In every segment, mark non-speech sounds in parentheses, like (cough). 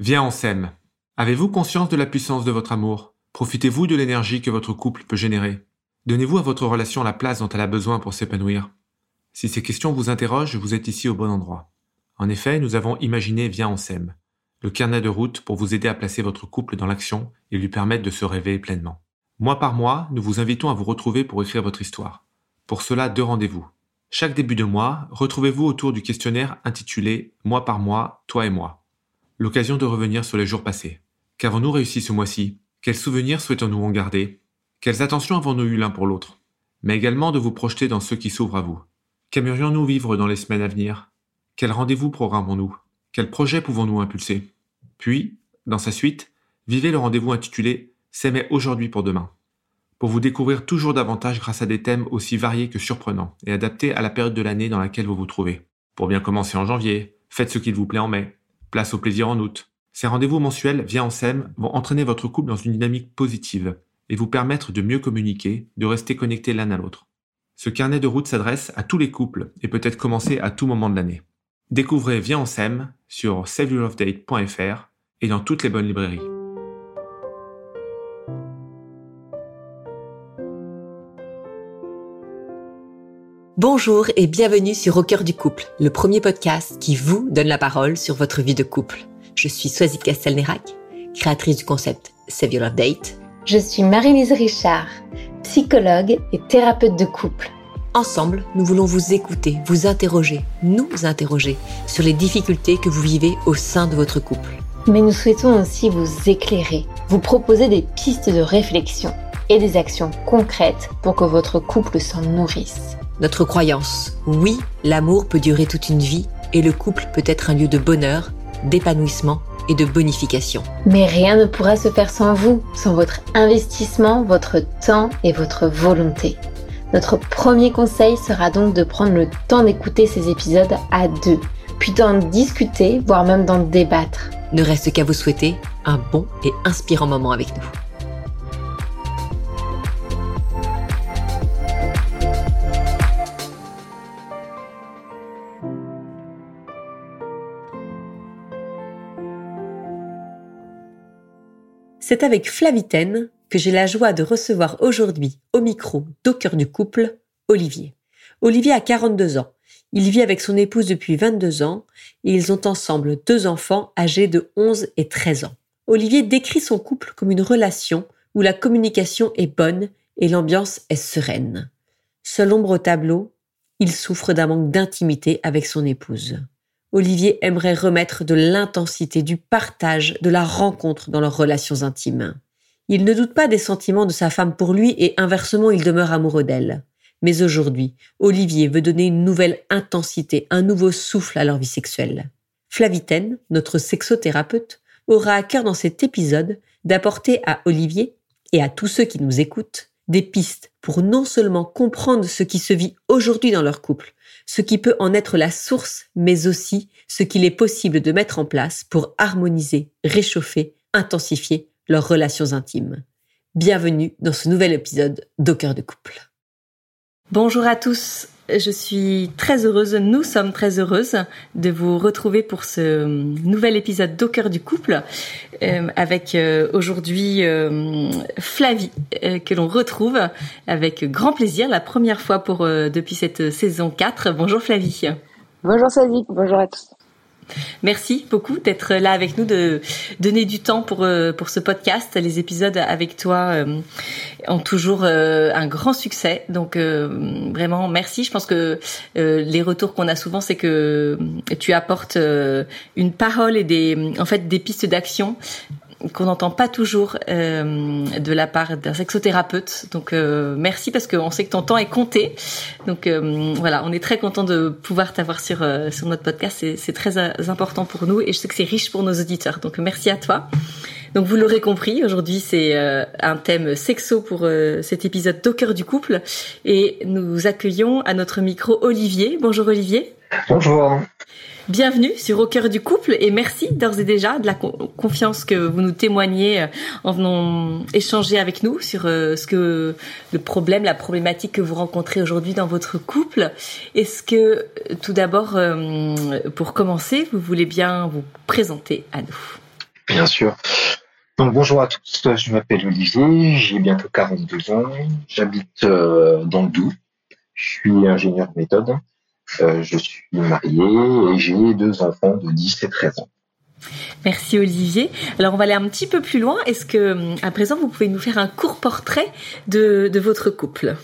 Viens, on s'aime. Avez-vous conscience de la puissance de votre amour? Profitez-vous de l'énergie que votre couple peut générer Donnez-vous à votre relation la place dont elle a besoin pour s'épanouir Si ces questions vous interrogent, vous êtes ici au bon endroit. En effet, nous avons imaginé Viens, on s'aime, le carnet de route pour vous aider à placer votre couple dans l'action et lui permettre de se réveiller pleinement. Mois par mois, nous vous invitons à vous retrouver pour écrire votre histoire. Pour cela, deux rendez-vous. Chaque début de mois, retrouvez-vous autour du questionnaire intitulé Mois par mois, toi et moi. L'occasion de revenir sur les jours passés. Qu'avons-nous réussi ce mois-ci? Quels souvenirs souhaitons-nous en garder? Quelles attentions avons-nous eu l'un pour l'autre? Mais également de vous projeter dans ceux qui s'ouvrent à vous. Qu'aimerions-nous vivre dans les semaines à venir? Quel rendez-vous programmons-nous Quels projets pouvons-nous impulser? Puis, dans sa suite, vivez le rendez-vous intitulé S'aimer aujourd'hui pour demain pour vous découvrir toujours davantage grâce à des thèmes aussi variés que surprenants et adaptés à la période de l'année dans laquelle vous vous trouvez. Pour bien commencer en janvier, faites ce qu'il vous plaît en mai, place au plaisir en août. Ces rendez-vous mensuels via en SEM vont entraîner votre couple dans une dynamique positive et vous permettre de mieux communiquer, de rester connectés l'un à l'autre. Ce carnet de route s'adresse à tous les couples et peut être commencé à tout moment de l'année. Découvrez Viens en SEM sur saveyourlovedate.fr et dans toutes les bonnes librairies. Bonjour et bienvenue sur Au cœur du couple, le premier podcast qui vous donne la parole sur votre vie de couple. Je suis Soisy Castelnerac, créatrice du concept Save Your Love Date. Je suis Marie-Lise Richard, psychologue et thérapeute de couple. Ensemble, nous voulons vous écouter, vous interroger, nous interroger sur les difficultés que vous vivez au sein de votre couple. Mais nous souhaitons aussi vous éclairer, vous proposer des pistes de réflexion et des actions concrètes pour que votre couple s'en nourrisse notre croyance. Oui, l'amour peut durer toute une vie et le couple peut être un lieu de bonheur, d'épanouissement et de bonification. Mais rien ne pourra se faire sans vous, sans votre investissement, votre temps et votre volonté. Notre premier conseil sera donc de prendre le temps d'écouter ces épisodes à deux, puis d'en discuter, voire même d'en débattre. Ne reste qu'à vous souhaiter un bon et inspirant moment avec nous. C'est avec Flavitaine que j'ai la joie de recevoir aujourd'hui au micro d'Au du couple, Olivier. Olivier a 42 ans. Il vit avec son épouse depuis 22 ans et ils ont ensemble deux enfants âgés de 11 et 13 ans. Olivier décrit son couple comme une relation où la communication est bonne et l'ambiance est sereine. Seul ombre au tableau, il souffre d'un manque d'intimité avec son épouse. Olivier aimerait remettre de l'intensité, du partage, de la rencontre dans leurs relations intimes. Il ne doute pas des sentiments de sa femme pour lui et inversement il demeure amoureux d'elle. Mais aujourd'hui, Olivier veut donner une nouvelle intensité, un nouveau souffle à leur vie sexuelle. Flavitaine, notre sexothérapeute, aura à cœur dans cet épisode d'apporter à Olivier et à tous ceux qui nous écoutent des pistes pour non seulement comprendre ce qui se vit aujourd'hui dans leur couple, ce qui peut en être la source, mais aussi ce qu'il est possible de mettre en place pour harmoniser, réchauffer, intensifier leurs relations intimes. Bienvenue dans ce nouvel épisode d'Au de couple. Bonjour à tous, je suis très heureuse, nous sommes très heureuses de vous retrouver pour ce nouvel épisode d'Au cœur du couple euh, avec euh, aujourd'hui euh, Flavie que l'on retrouve avec grand plaisir la première fois pour depuis cette saison 4. Bonjour Flavie. Bonjour Sazik, bonjour à tous. Merci beaucoup d'être là avec nous, de donner du temps pour euh, pour ce podcast. Les épisodes avec toi euh, ont toujours euh, un grand succès, donc vraiment merci. Je pense que les retours qu'on a souvent, c'est que tu apportes une parole et des en fait des pistes d'action qu'on n'entend pas toujours euh, de la part d'un sexothérapeute. Donc euh, merci parce qu'on sait que ton temps est compté. Donc euh, voilà, on est très content de pouvoir t'avoir sur sur notre podcast. C'est très important pour nous et je sais que c'est riche pour nos auditeurs. Donc merci à toi. Donc vous l'aurez compris, aujourd'hui c'est un thème sexo pour cet épisode Docker du couple et nous accueillons à notre micro Olivier. Bonjour Olivier. Bonjour. Bienvenue sur Au cœur du couple et merci d'ores et déjà de la confiance que vous nous témoignez euh, en venant échanger avec nous sur euh, ce que le problème, la problématique que vous rencontrez aujourd'hui dans votre couple. Est-ce que euh, tout d'abord, pour commencer, vous voulez bien vous présenter à nous? Bien sûr. Donc bonjour à tous, je m'appelle Olivier, j'ai bientôt 42 ans, j'habite dans le Doubs, je suis ingénieur méthode, euh, je suis marié et j'ai deux enfants de 10 et 13 ans. Merci Olivier. Alors on va aller un petit peu plus loin. Est-ce que à présent vous pouvez nous faire un court portrait de, de votre couple?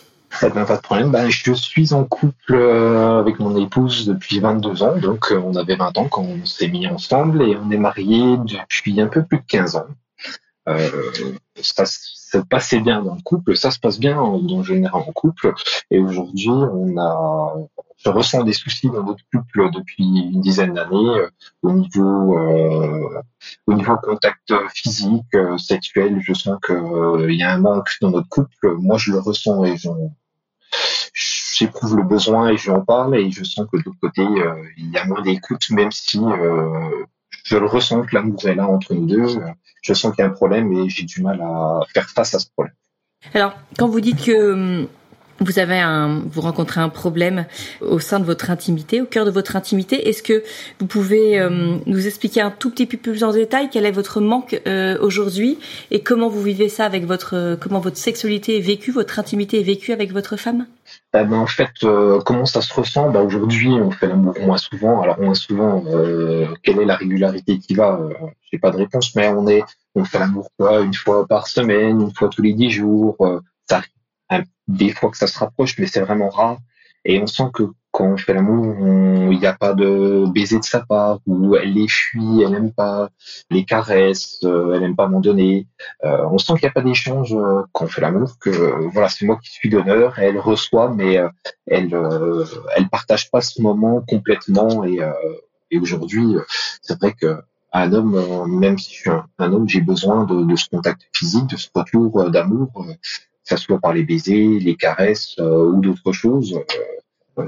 Eh ben, pas de problème. Ben, je suis en couple euh, avec mon épouse depuis 22 ans. Donc, on avait 20 ans quand on s'est mis ensemble et on est mariés depuis un peu plus de 15 ans. Euh, ça se passait bien dans le couple, ça se passe bien en, général en couple. Et aujourd'hui, on a, je ressens des soucis dans notre couple depuis une dizaine d'années euh, au niveau, euh, au niveau contact physique, euh, sexuel. Je sens que il y a un manque dans notre couple. Moi, je le ressens et j'éprouve le besoin et j'en parle et je sens que de l'autre côté, il y a moins d'écoute, même si je le ressens que l'amour est là entre nous deux. Je sens qu'il y a un problème et j'ai du mal à faire face à ce problème. Alors, quand vous dites que hum, vous avez un, vous rencontrez un problème au sein de votre intimité, au cœur de votre intimité. Est-ce que vous pouvez hum, nous expliquer un tout petit peu plus en détail quel est votre manque euh, aujourd'hui et comment vous vivez ça avec votre, comment votre sexualité est vécue, votre intimité est vécue avec votre femme? Eh ben, en fait, euh, comment ça se ressent? Bah, Aujourd'hui, on fait l'amour moins souvent. Alors moins souvent, euh, quelle est la régularité qui va? Euh, J'ai pas de réponse, mais on est, on fait l'amour quoi, une fois par semaine, une fois tous les dix jours. Euh, ça arrive des fois que ça se rapproche, mais c'est vraiment rare. Et on sent que quand on fait l'amour, il n'y a pas de baiser de sa part, ou elle les fuit, elle n'aime pas les caresses, euh, elle n'aime pas m'en donner. Euh, on sent qu'il n'y a pas d'échange euh, quand on fait l'amour, que voilà, c'est moi qui suis donneur, elle reçoit, mais elle elle partage pas ce moment complètement. Et, et aujourd'hui, c'est vrai que un homme, même si je suis un, homme, j'ai besoin de, de, ce contact physique, de ce retour d'amour, ce soit par les baisers, les caresses ou d'autres choses.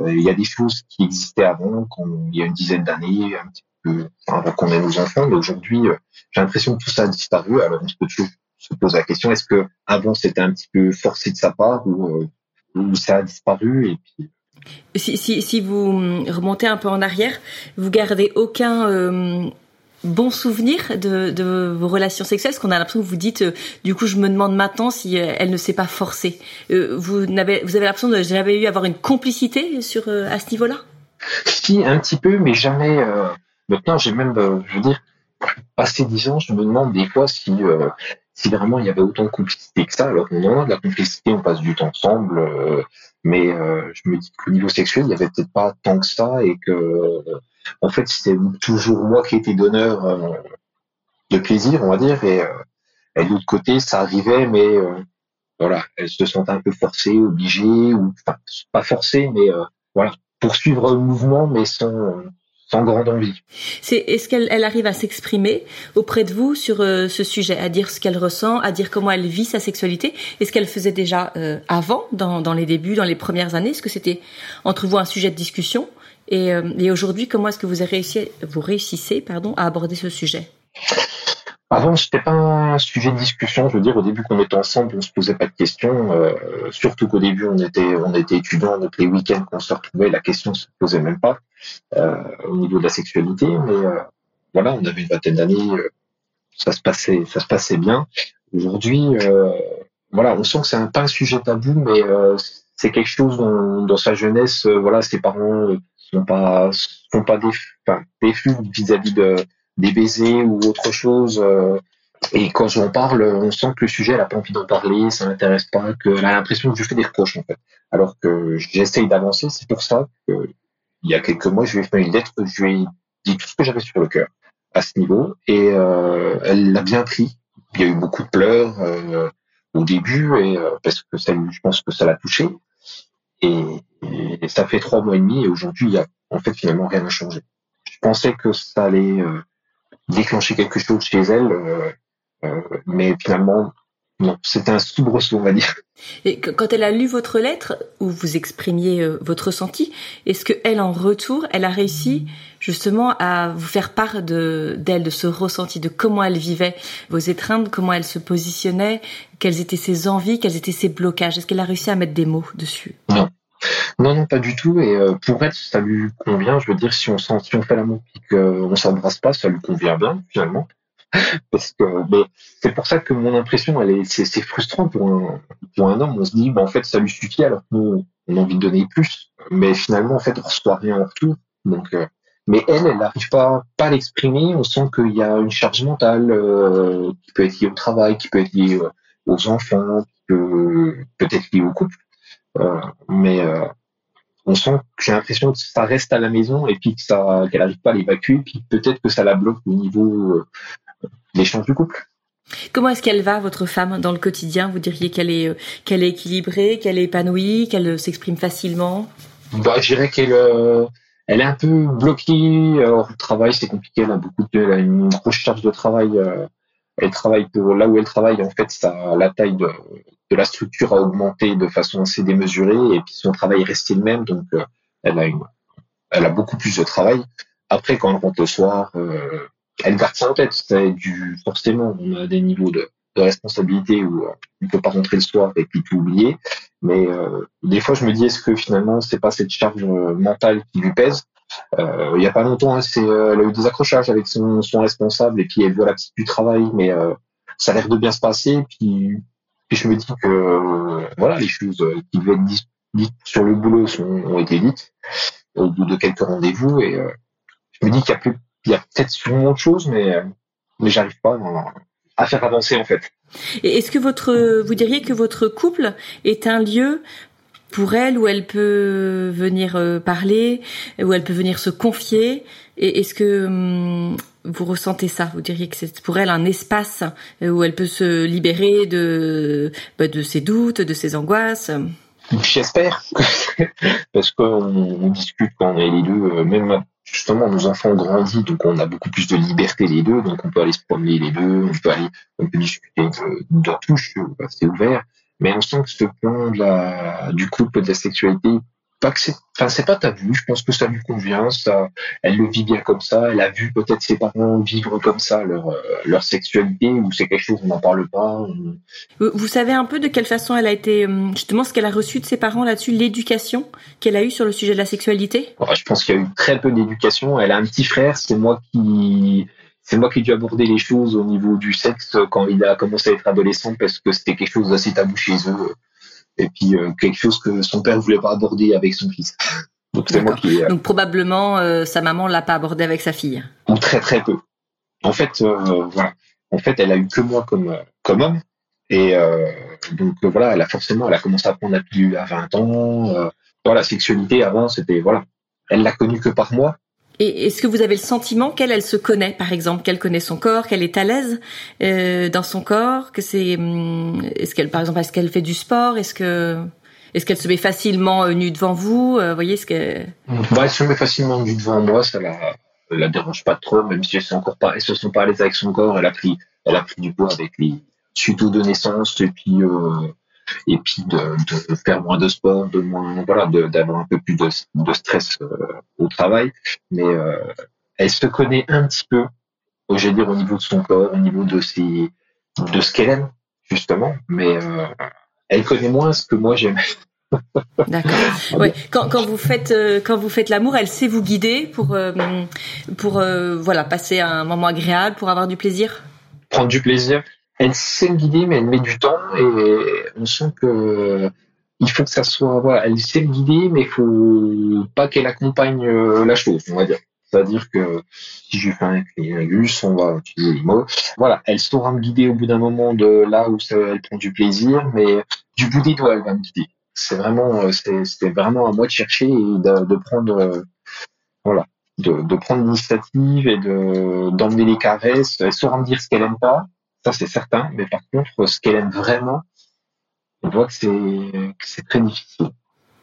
Euh, il y a des choses qui existaient avant, il y a une dizaine d'années, un petit peu avant qu'on ait nos enfants, mais aujourd'hui, euh, j'ai l'impression que tout ça a disparu. Alors on se peut se poser la question est-ce que avant c'était un petit peu forcé de sa part ou, euh, ça a disparu et puis si, si, si, vous remontez un peu en arrière, vous gardez aucun bon souvenir de, vos relations sexuelles Parce qu'on a l'impression que vous dites, euh, du coup, je me demande maintenant si euh, elle ne s'est pas forcée. Euh, vous, avez l'impression de jamais eu avoir une complicité sur à ce niveau-là? Si, un petit peu, mais jamais. maintenant, j'ai même, je veux dire, passé dix ans, je me demande des fois si si vraiment il y avait autant de complicité que ça. Alors on a de la complicité, on passe du temps ensemble, mais je me dis qu'au niveau sexuel, il y avait peut-être pas tant que ça et que en fait, c'était toujours moi qui étais donneur euh, de plaisir, on va dire, et, euh, et de l'autre côté, ça arrivait, mais euh, voilà, elle se sentait un peu forcée, obligée, ou enfin, pas forcée, mais voilà, poursuivre le mouvement, mais sans grande envie. Est-ce qu'elle elle arrive à s'exprimer auprès de vous sur ce sujet, à dire ce qu'elle ressent, à dire comment elle vit sa sexualité? Est-ce qu'elle faisait déjà avant, dans, dans les débuts, dans les premières années? Est-ce que c'était entre vous un sujet de discussion? Et, euh, et aujourd'hui, comment est-ce que vous, réussi, vous réussissez pardon, à aborder ce sujet? Avant, c'était pas un sujet de discussion. Je veux dire, au début qu'on était ensemble, on se posait pas de questions. Euh, surtout qu'au début, on était, on était étudiants, donc les week-ends qu'on se retrouvait, la question se posait même pas euh, au niveau de la sexualité. Mais voilà, on avait une vingtaine d'années, ça se passait, ça se passait bien. Aujourd'hui, voilà, on sent que c'est un, pas un sujet tabou, mais c'est quelque chose dont, dans sa jeunesse, voilà, ses parents sont pas sont pas des enfin, vis-à-vis de des baisers ou autre chose euh, et quand j'en parle on sent que le sujet elle a pas envie d'en parler ça l'intéresse pas que elle a l'impression que je fais des reproches en fait. Alors que j'essaye d'avancer c'est pour ça que il y a quelques mois je lui ai fait une lettre je lui ai dit tout ce que j'avais sur le cœur à ce niveau et euh, elle l'a bien pris. Il y a eu beaucoup de pleurs euh, au début et parce que ça je pense que ça l'a touché et, ça fait trois mois et demi et aujourd'hui, il y a en fait finalement rien à changer. Je pensais que ça allait euh, déclencher quelque chose chez elle, euh, euh, mais finalement, non, c'était un soubresaut, on va dire. Et quand elle a lu votre lettre où vous exprimiez votre ressenti, est-ce que elle en retour, elle a réussi justement à vous faire part de d'elle, de ce ressenti, de comment elle vivait vos étreintes, comment elle se positionnait, quelles étaient ses envies, quels étaient ses blocages? Est-ce qu'elle a réussi à mettre des mots dessus? Non. Non, non, pas du tout. Et euh, pour elle, ça lui convient. Je veux dire, si on, sent, si on fait l'amour et qu'on s'embrasse pas, ça lui convient bien, finalement. Parce que mais c'est pour ça que mon impression elle est c'est, frustrant pour un pour un homme. On se dit bah en fait ça lui suffit alors que nous on a envie de donner plus. Mais finalement en fait on reçoit rien en retour. Donc euh, mais elle elle n'arrive pas pas à l'exprimer. On sent qu'il y a une charge mentale euh, qui peut être liée au travail qui peut être liée euh, aux enfants qui peut peut-être liée au couple. Mais on sent que j'ai l'impression que ça reste à la maison et puis que ça qu'elle n'arrive pas à l'évacuer. Puis peut-être que ça la bloque au niveau l'échange du couple. Comment est-ce qu'elle va, votre femme, dans le quotidien? Vous diriez qu'elle est, euh, qu'elle est équilibrée, qu'elle est épanouie, qu'elle euh, s'exprime facilement? Bah, Je dirais qu'elle euh, elle est un peu bloquée. Alors, le travail, c'est compliqué. Elle a, beaucoup de, elle a une grosse charge de travail. elle travaille pour, là où elle travaille, en fait, ça, la taille de, de la structure a augmenté de façon assez démesurée et puis son travail est resté le même. Donc, elle, a une, elle a beaucoup plus de travail. Après, quand elle rentre le soir, elle garde ça en tête. Du forcément, on a des niveaux de, de responsabilité où euh, on peut pas rentrer le soir et puis tout oublier. Mais euh, des fois, je me dis est-ce que finalement c'est pas cette charge euh, mentale qui lui pèse? Euh, Il y a pas longtemps, hein, c'est, elle a eu des accrochages avec son, son responsable et puis elle voit la petite du travail, mais ça a l'air de bien se passer. Puis, puis je me dis que voilà, les choses qui devaient être dites sur le boulot sont, ont été dites au bout de quelques rendez-vous et je me dis qu'il y a plus il y a peut-être sûrement autre chose, mais, mais j'arrive pas à faire avancer en fait. Et est-ce que votre, vous diriez que votre couple est un lieu pour elle où elle peut venir euh, parler, où elle peut venir se confier? Et est-ce que hum, vous ressentez ça? Vous diriez que c'est pour elle un espace où elle peut se libérer de, bah, de ses doutes, de ses angoisses? J'espère, (laughs) parce qu'on discute quand on est les deux, euh, même justement nos enfants ont grandi, donc on a beaucoup plus de liberté les deux, donc on peut aller se promener les deux, on peut aller, on peut discuter de, touche, c'est ouvert. Mais on sent que ce la, du couple, de la sexualité, pas que c'est, enfin c'est pas tabou. Je pense que ça lui convient. Ça, elle le vit bien comme ça. Elle a vu peut-être ses parents vivre comme ça leur euh, leur sexualité ou c'est quelque chose on n'en parle pas. Vous savez un peu de quelle façon elle a été euh, justement ce qu'elle a reçu de ses parents là-dessus, l'éducation qu'elle a eue sur le sujet de la sexualité? je pense qu'il y a eu très peu d'éducation. Elle a un petit frère. C'est moi qui c'est moi qui ai dû aborder les choses au niveau du sexe quand il a commencé à être adolescent parce que c'était quelque chose d'assez tabou chez eux et puis euh, quelque chose que son père voulait pas aborder avec son fils. (laughs) Donc c'est moi qui. Euh, Donc probablement euh, sa maman l'a pas abordé avec sa fille. Ou très très peu. En fait, voilà. En fait, elle a eu que moi comme comme homme et donc voilà, elle a forcément, elle a commencé à prendre la pilule à 20 ans. voilà, la sexualité avant, c'était voilà, elle l'a connue que par moi et est-ce que vous avez le sentiment qu'elle, elle se connaît, par exemple, qu'elle connaît son corps, qu'elle est à l'aise euh, dans son corps, que c'est, hum, est-ce qu'elle, par exemple, est-ce qu'elle fait du sport, est-ce que, est-ce qu'elle se met facilement euh, nue devant vous, euh, voyez ce que bah, elle se met facilement nue devant moi, ça la, la dérange pas trop, même si elle se encore pas, elle se sent pas à l'aise avec son corps, elle a pris, elle a pris du poids avec les suite de naissance et puis euh, et puis de, de, faire moins de sport, de moins voilà, d'avoir un peu plus de, de stress euh, au travail. Mais euh, elle se connaît un petit peu, dire au niveau de son corps, au niveau de ses de ce qu'elle aime justement, mais euh, elle connaît moins ce que moi j'aime. D'accord. (laughs) Ouais. Quand, quand vous faites quand vous faites l'amour, elle sait vous guider pour pour voilà passer un moment agréable, pour avoir du plaisir? Prendre du plaisir elle sait me guider, mais elle met du temps et on sent que il faut que ça soit, voilà, elle sait me guider, mais il faut pas qu'elle accompagne euh, la chose, on va dire. C'est-à-dire que si je fais un gus, on va utiliser les mots. Voilà, elle saura me guider au bout d'un moment de là où elle prend du plaisir, mais du bout des doigts, elle va me guider. C'est vraiment, euh, c'est vraiment à moi de chercher et de, prendre, euh, voilà, de, de prendre l'initiative et de d'emmener les caresses. Elle saura me dire ce qu'elle aime pas, ça, c'est certain. Mais par contre, ce qu'elle aime vraiment, on voit que c'est, très difficile.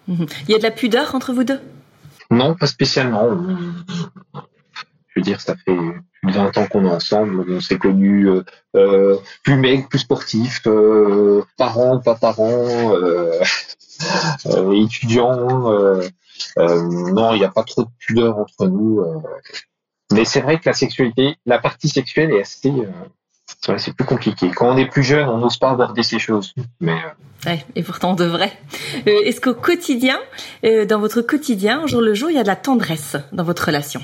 Mhm. Il y a de la pudeur entre vous deux? Non, pas spécialement. Je veux dire, ça fait plus de 20 ans qu'on est ensemble. On s'est connus euh, euh, plus mecs, plus sportifs, euh, parents, pas parents, euh, (laughs) étudiants. non, il n'y a pas trop de pudeur entre nous. mais c'est vrai que la sexualité, la partie sexuelle est assez c'est plus compliqué. Quand on est plus jeune, on n'ose pas aborder ces choses. Mais euh, et pourtant on devrait. Euh, est-ce qu'au quotidien, euh, dans votre quotidien, jour le jour, il y a de la tendresse dans votre relation?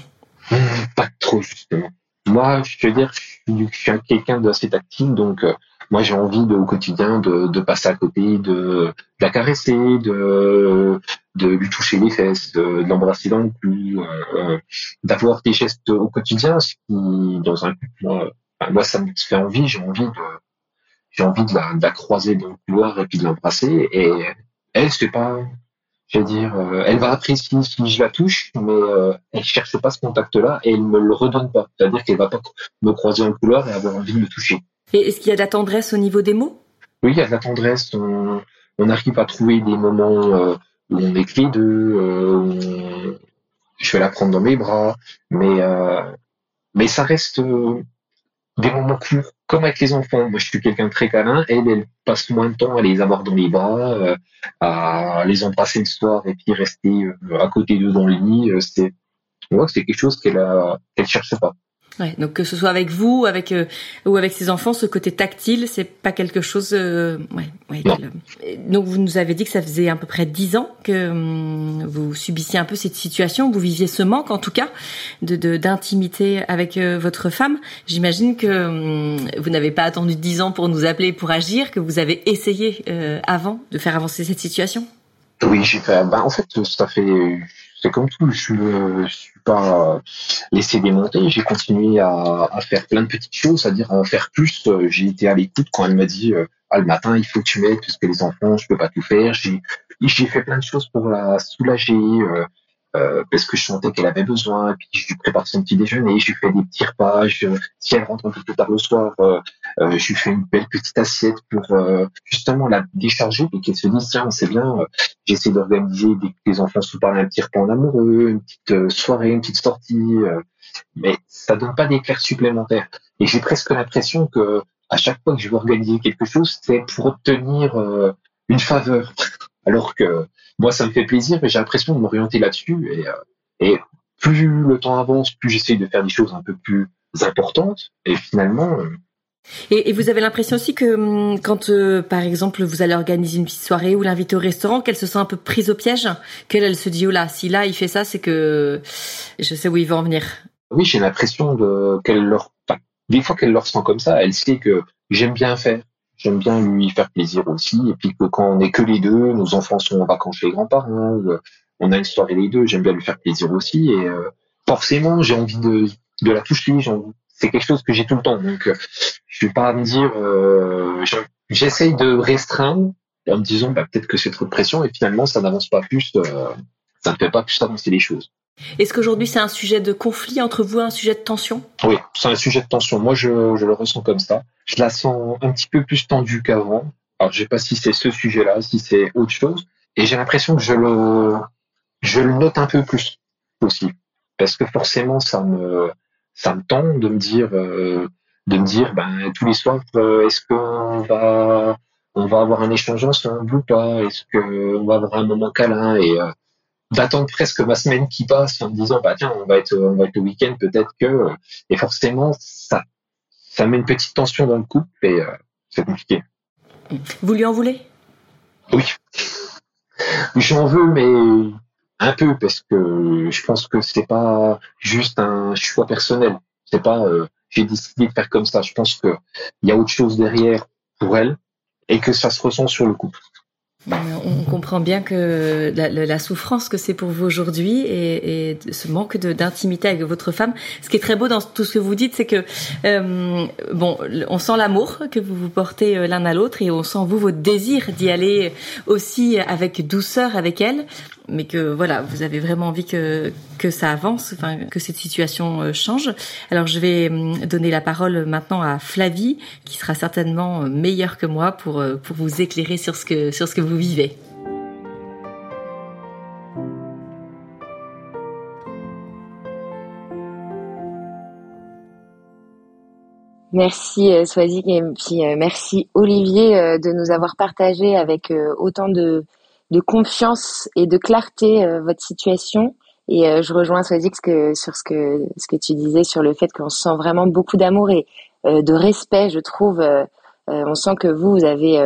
Mmh, Pas trop justement. moi, je veux dire, je suis quelqu'un d'assez tactile, donc euh, moi j'ai envie de, au quotidien de, de passer à côté, de, de, la caresser, de, de lui toucher les fesses, de, l'embrasser dans le cou, euh, d'avoir des gestes au quotidien, ce qui dans un couple, moi, ça me fait envie, j'ai envie de j'ai envie de la, de la croiser dans le couloir et puis de l'embrasser et elle c'est pas je veux dire, euh, elle va apprécier si je la touche, mais euh, elle cherche pas ce contact-là et elle me le redonne pas. C'est-à-dire qu'elle va pas me croiser en couloir et avoir envie de me toucher. Et est-ce qu'il y a de la tendresse au niveau des mots? Oui, il y a de la tendresse. On, on arrive à trouver des moments euh, où on est les deux. Euh, je vais la prendre dans mes bras, mais mais ça reste des moments courts, comme avec les enfants. Moi, je suis quelqu'un très câlin. Elle, passe moins de temps à les avoir dans les bras, euh, à les embrasser le soir et puis rester euh, à côté d'eux dans le lit. Euh, c'est, moi, c'est quelque chose qu'elle a, qu'elle cherche pas. Ouais, donc que ce soit avec vous, avec euh, ou avec ses enfants, ce côté tactile, c'est pas quelque chose. Euh, ouais, ouais donc vous nous avez dit que ça faisait à peu près dix ans que hum, vous subissiez un peu cette situation, vous viviez ce manque en tout cas de d'intimité avec euh, votre femme. J'imagine que hum, vous n'avez pas attendu dix ans pour nous appeler pour agir, que vous avez essayé avant de faire avancer cette situation? Oui, j'ai fait. Ben, en fait, ça fait comme tout. Je ne suis pas laissé démonter. J'ai continué à, faire plein de petites choses, c'est-à-dire en faire plus. J'ai été à l'écoute quand elle m'a dit euh, ah, le matin, il faut que tu m'aides parce que les enfants, je peux pas tout faire. J'ai j'ai fait plein de choses pour la soulager. Euh, euh, parce que je sentais qu'elle avait besoin. Puis je lui prépare son petit déjeuner, je lui fais des petits repas. si elle rentre un peu plus tard le soir, euh, euh, je lui fais une belle petite assiette pour justement la décharger et qu'elle se dise tiens c'est bien. J'essaie d'organiser des que enfants se parlent un petit repas en amoureux, une petite soirée, une petite sortie. mais ça donne pas d'éclair supplémentaire. Et j'ai presque l'impression que à chaque fois que je veux organiser quelque chose, c'est pour obtenir une faveur. Alors que moi, ça me fait plaisir et j'ai l'impression de m'orienter là-dessus. Et, euh, et plus le temps avance, plus j'essaye de faire des choses un peu plus importantes. Et finalement, euh, et, vous avez l'impression aussi que hum, quand, euh, par exemple, vous allez organiser une petite soirée ou l'inviter au restaurant, qu'elle se sent un peu prise au piège, qu'elle elle se dit oh là, si là il fait ça, c'est que je sais où il va en venir. Oui, j'ai l'impression de qu'elle leur, des fois qu'elle leur sent comme ça, elle sait que j'aime bien faire, j'aime bien lui faire plaisir aussi. Et puis que quand on est que les deux, nos enfants sont en vacances chez les grands-parents, euh, on a une soirée les deux, j'aime bien lui faire plaisir aussi. Et euh, forcément, j'ai envie de, de la toucher. C'est quelque chose que j'ai tout le temps. Donc, euh, je vais pas me dire, j'essaye de restreindre en me disant, bah, peut-être que c'est trop de pression. Et finalement, ça n'avance pas plus, ça ne fait pas plus avancer les choses. Est-ce qu'aujourd'hui c'est un sujet de conflit entre vous, un sujet de tension? Oui, c'est un sujet de tension. Moi, je, je, le ressens comme ça. Je la sens un petit peu plus tendue qu'avant. Alors, je sais pas si c'est ce sujet-là, si c'est autre chose. Et j'ai l'impression que je le, je le note un peu plus aussi, parce que forcément, ça me, ça me tend de me dire, euh, de me dire, ben tous les soirs, euh, est-ce qu'on va, on va avoir un échange ensemble ou pas? Est-ce qu'on va avoir un moment câlin? Et euh, d'attendre presque ma semaine qui passe en me disant bah tiens on va être on va être le week-end peut-être que et forcément ça ça met une petite tension dans le couple et euh, c'est compliqué. Vous lui en voulez? Oui, j'en veux mais un peu parce que je pense que c'est pas juste un choix personnel. C'est pas euh, j'ai décidé de faire comme ça. Je pense que il y a autre chose derrière pour elle et que ça se ressent sur le couple. On comprend bien que la, souffrance que c'est pour vous aujourd'hui et, ce manque d'intimité avec votre femme. Ce qui est très beau dans tout ce que vous dites, c'est que euh, bon, on sent l'amour que vous vous portez euh, l'un à l'autre et on sent vous votre désir d'y aller aussi avec douceur avec elle mais que voilà, vous avez vraiment envie que que ça avance, enfin que cette situation euh, change. Alors je vais hum, donner la parole maintenant à Flavie, qui sera certainement euh, meilleure que moi pour euh, pour vous éclairer sur ce que sur ce que vous vivez. Merci Swazik et puis merci Olivier de nous avoir partagé avec autant de de confiance et de clarté euh, votre situation. Et euh, je rejoins Swazik que, sur ce que, ce que tu disais sur le fait qu'on sent vraiment beaucoup d'amour et euh, de respect, je trouve. on sent que vous, vous avez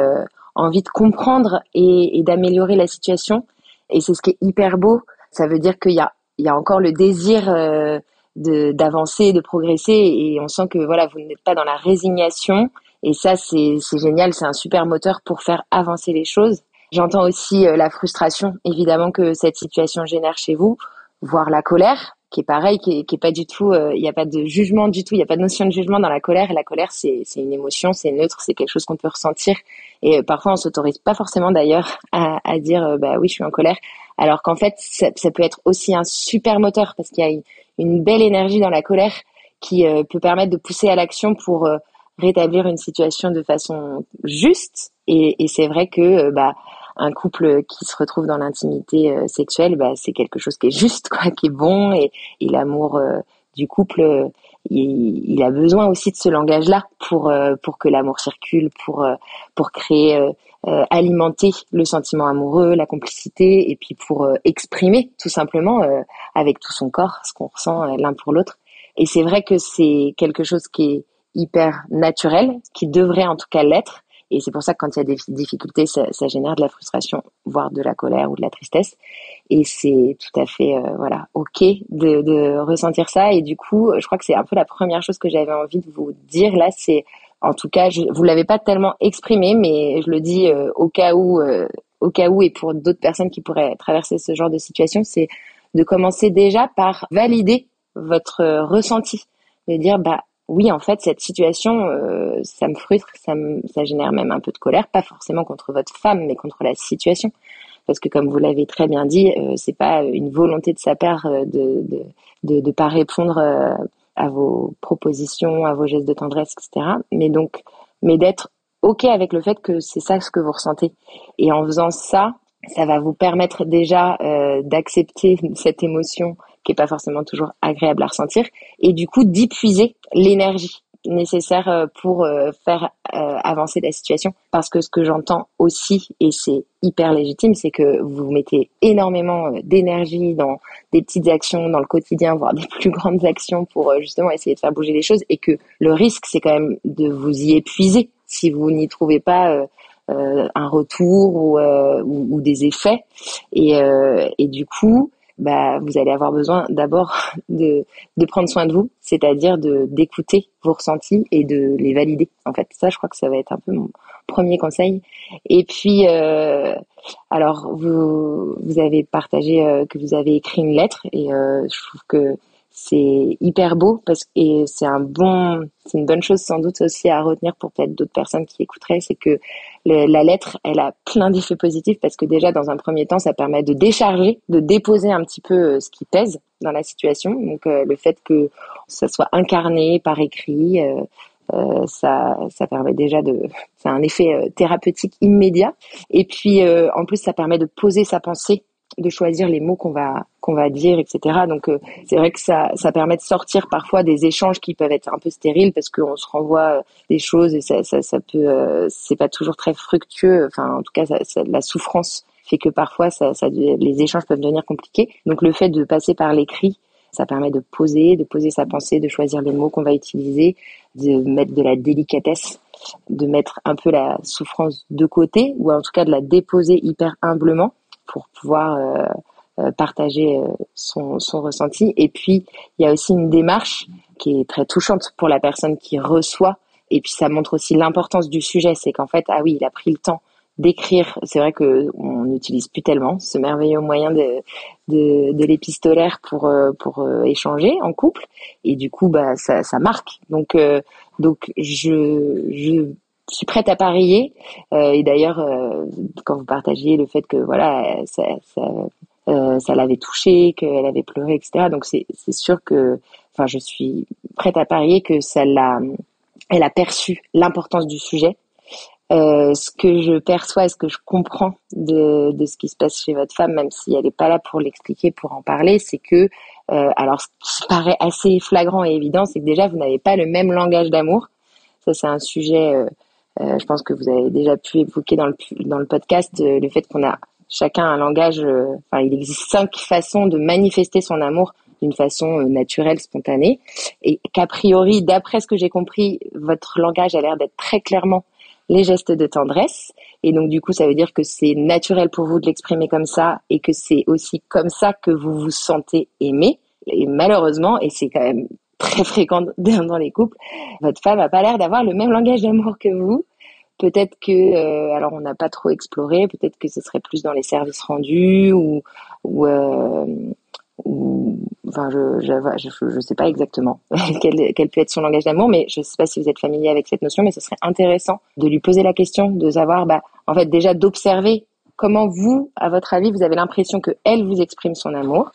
envie de comprendre et, et d'améliorer la situation. Et c'est ce qui est hyper beau. Ça veut dire qu'il y a, il y a encore le désir de d'avancer, de progresser et on sent que voilà, vous n'êtes pas dans la résignation et ça c'est c'est génial, c'est un super moteur pour faire avancer les choses. J'entends aussi euh, la frustration évidemment que cette situation génère chez vous, voire la colère qui est pareil, qui est, qui est pas du tout, euh, il n'y a pas de jugement du tout, il n'y a pas de notion de jugement dans la colère. Et la colère, c'est une émotion, c'est neutre, c'est quelque chose qu'on peut ressentir. Et euh, parfois, on s'autorise pas forcément d'ailleurs (laughs) à, à dire, bah oui, je suis en colère, alors qu'en fait, ça, ça, peut être aussi un super moteur parce qu'il y a une belle énergie dans la colère qui euh, peut permettre de pousser à l'action pour euh, rétablir une situation de façon juste. Et, et c'est vrai que euh, bah, un couple qui se retrouve dans l'intimité sexuelle, bah, c'est quelque chose qui est juste, quoi, qui est bon. Et, et l'amour du couple, il, il, a besoin aussi de ce langage-là pour pour que l'amour circule, pour pour créer euh, alimenter le sentiment amoureux, la complicité, et puis pour euh, exprimer tout simplement euh, avec tout son corps ce qu'on ressent l'un pour l'autre. Et c'est vrai que c'est quelque chose qui est hyper naturel, qui devrait en tout cas l'être. Et c'est pour ça que quand il y a des difficultés, ça, ça, génère de la frustration, voire de la colère ou de la tristesse. Et c'est tout à fait voilà ok de, de ressentir ça. Et du coup, je crois que c'est un peu la première chose que j'avais envie de vous dire là, c'est en tout cas, je, vous l'avez pas tellement exprimé, mais je le dis euh, au cas où, euh, au cas où, et pour d'autres personnes qui pourraient traverser ce genre de situation, c'est de commencer déjà par valider votre euh, ressenti, de dire bah oui, en fait, cette situation, ça me frustre, ça, me, ça génère même un peu de colère, pas forcément contre votre femme, mais contre la situation, parce que comme vous l'avez très bien dit, c'est pas une volonté de sa part de de, de, de pas répondre à vos propositions, à vos gestes de tendresse, etc. Mais donc, mais d'être ok avec le fait que c'est ça ce que vous ressentez. Et en faisant ça, ça va vous permettre déjà euh, d'accepter cette émotion qui est pas forcément toujours agréable à ressentir, et du coup d'y puiser l'énergie nécessaire euh, pour euh, faire euh, avancer la situation. Parce que ce que j'entends aussi, et c'est hyper légitime, c'est que vous mettez énormément d'énergie dans des petites actions dans le quotidien, voire des (laughs) plus grandes actions pour justement essayer de faire bouger les choses, et que le risque, c'est quand même de vous y épuiser si vous n'y trouvez pas un retour ou, ou, ou, des effets. Et, et du coup, bah, vous allez avoir besoin d'abord (laughs) de, de prendre soin de vous, c'est-à-dire de d'écouter vos ressentis et de les valider. En fait, ça, je crois que ça va être un peu mon premier conseil. Et puis, euh, alors, vous, vous avez partagé euh, que vous avez écrit une lettre et euh, je trouve que c'est hyper beau parce et c'est un bon c'est une bonne chose sans doute aussi à retenir pour peut-être d'autres personnes qui écouteraient c'est que la lettre elle a plein d'effets positifs parce que déjà dans un premier temps ça permet de décharger de déposer un petit peu euh, ce qui pèse dans la situation donc euh, le fait que ça soit incarné par écrit euh, ça, ça permet déjà de, c'est un effet thérapeutique immédiat. Et puis, en plus, ça permet de poser sa pensée de choisir les mots qu'on va qu'on va dire, etc. Donc euh, c'est vrai que ça permet de sortir parfois des échanges qui peuvent être un peu stériles parce qu'on se renvoie des choses et ça ça, peut euh, c'est pas toujours très fructueux. Enfin en tout cas la souffrance fait que parfois les échanges peuvent devenir compliqués. Donc le fait de passer par l'écrit ça permet de poser, de poser sa pensée, de choisir les mots qu'on va utiliser, de mettre de la délicatesse, de mettre un peu la souffrance de côté, ou en tout cas de la déposer hyper humblement pour pouvoir euh, euh, partager euh, son, ressenti. Et puis, il y a aussi une démarche qui est très touchante pour la personne qui reçoit. Et puis, ça montre aussi l'importance du sujet. C'est qu'en fait, ah oui, il a pris le temps d'écrire. C'est vrai que on n'utilise plus tellement ce merveilleux moyen de, de, de l'épistolaire pour pour échanger en couple. Et du coup, bah ça, marque. Donc donc je je suis prête à parier. Euh, et d'ailleurs, euh, quand vous partagiez le fait que voilà, ça, euh, ça l'avait touchée, qu'elle avait pleuré, etc. Donc c'est sûr que, enfin, je suis prête à parier que ça l'a, elle a perçu l'importance du sujet. Euh, ce que je perçois et ce que je comprends de, de ce qui se passe chez votre femme, même si elle n'est pas là pour l'expliquer, pour en parler, c'est que, euh, alors ce qui paraît assez flagrant et évident, c'est que déjà vous n'avez pas le même langage d'amour. Ça c'est un sujet euh, euh, je pense que vous avez déjà pu évoquer dans le, dans le podcast euh, le fait qu'on a chacun un langage, euh, enfin il existe cinq façons de manifester son amour d'une façon naturelle, spontanée, et qu'a priori, d'après ce que j'ai compris, votre langage a l'air d'être très clairement les gestes de tendresse, et donc du coup ça veut dire que c'est naturel pour vous de l'exprimer comme ça, et que c'est aussi comme ça que vous vous sentez aimé, Et malheureusement, et c'est quand même (laughs) très fréquent dans les couples, votre femme a pas l'air d'avoir le même langage d'amour que vous. Peut-être que, euh, alors on n'a pas trop exploré, peut-être que ce serait plus dans les services rendus ou, ou, euh, ou enfin je je, je sais pas exactement (laughs) quel, quel peut être son langage d'amour, mais je sais pas si vous êtes familier avec cette notion, mais ce serait intéressant de lui poser la question, de savoir, bah en fait déjà d'observer comment vous, à votre avis, vous avez l'impression que elle vous exprime son amour,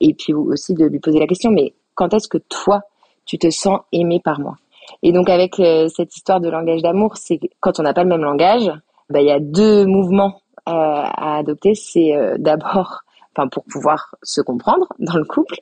et puis aussi de lui poser la question, mais quand est-ce que toi tu te sens aimé par moi? Et donc avec euh, cette histoire de langage d'amour, c'est quand on n'a pas le même langage, bah, il y a deux mouvements euh, à adopter. C'est euh, d'abord, (laughs) enfin pour pouvoir se comprendre (laughs) dans le couple,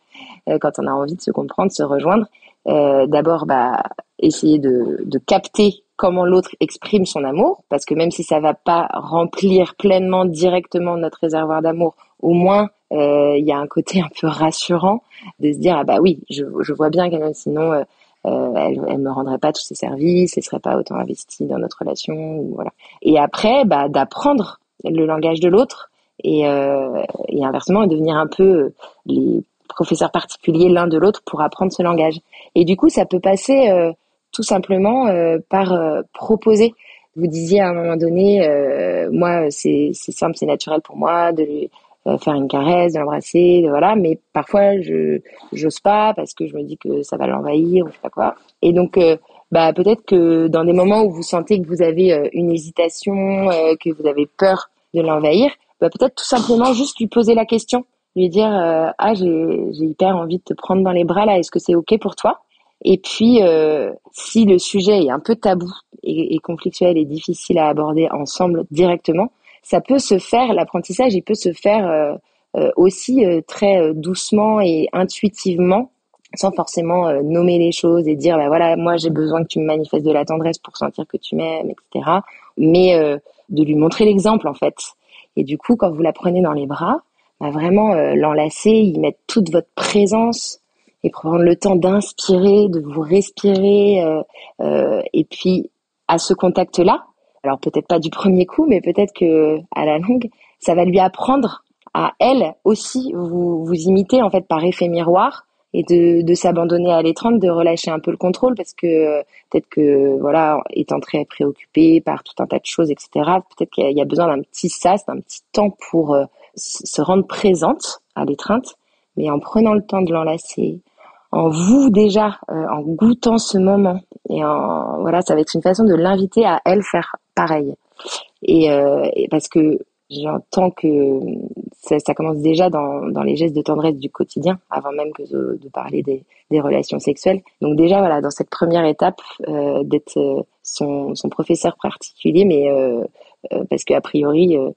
quand on a envie de se comprendre, se rejoindre. d'abord, bah, essayer de, de capter comment l'autre exprime son amour, parce que même si ça va pas remplir pleinement directement notre réservoir d'amour, au moins il y a un côté (laughs) un peu rassurant de se dire ah bah oui, je, je vois bien qu'elle sinon euh, elle, elle me rendrait pas tous ses services, elle serait pas autant investie dans notre relation, voilà. Et après, bah, d'apprendre le langage de l'autre et, euh, et inversement, devenir un peu les professeurs particuliers l'un de l'autre pour apprendre ce langage. Et du coup, ça peut passer euh, tout simplement euh, par euh, proposer. Vous disiez à un moment donné, moi, c'est simple, c'est naturel pour moi de lui euh, faire une caresse, de l'embrasser, voilà. Mais parfois, je j'ose pas parce que je me dis que ça va l'envahir ou je sais pas quoi. Et donc, euh, bah peut-être que dans des moments où vous sentez que vous avez euh, une hésitation, que vous avez peur de l'envahir, bah peut-être tout simplement juste lui poser la question, lui dire ah j'ai j'ai hyper envie de te prendre dans les bras là, est-ce que c'est ok pour toi? Et puis si le sujet est un peu tabou et conflictuel et difficile à aborder ensemble directement, ça peut se faire, l'apprentissage, il peut se faire euh, euh, aussi euh, très doucement et intuitivement, sans forcément nommer les choses et dire, bah voilà, moi j'ai besoin que tu me manifestes de la tendresse pour sentir que tu m'aimes, etc. Mais de lui montrer l'exemple en fait. Et du coup, quand vous la prenez dans les bras, bah vraiment l'enlacer, y mettre toute votre présence et prendre le temps d'inspirer, de vous respirer. et puis à ce contact-là, alors peut-être pas du premier coup, mais peut-être que à la longue, ça va lui apprendre à elle aussi vous vous imiter en fait par effet miroir et de, de s'abandonner à l'étreinte, de relâcher un peu le contrôle parce que peut-être que voilà, étant très préoccupé par tout un tas de choses, etc. Peut-être qu'il y a besoin d'un petit sas, d'un petit temps pour euh, se rendre présente à l'étreinte, mais en prenant le temps de l'enlacer, en vous déjà, euh, en goûtant ce moment. Et en, voilà, ça va être une façon de l'inviter à elle faire pareil. Et, euh, parce que j'entends que ça, ça, commence déjà dans, dans les gestes de tendresse du quotidien, avant même que de, de parler des, des, relations sexuelles. Donc déjà, voilà, dans cette première étape, euh, d'être euh, son, son, professeur particulier, mais euh, parce qu'a priori, euh,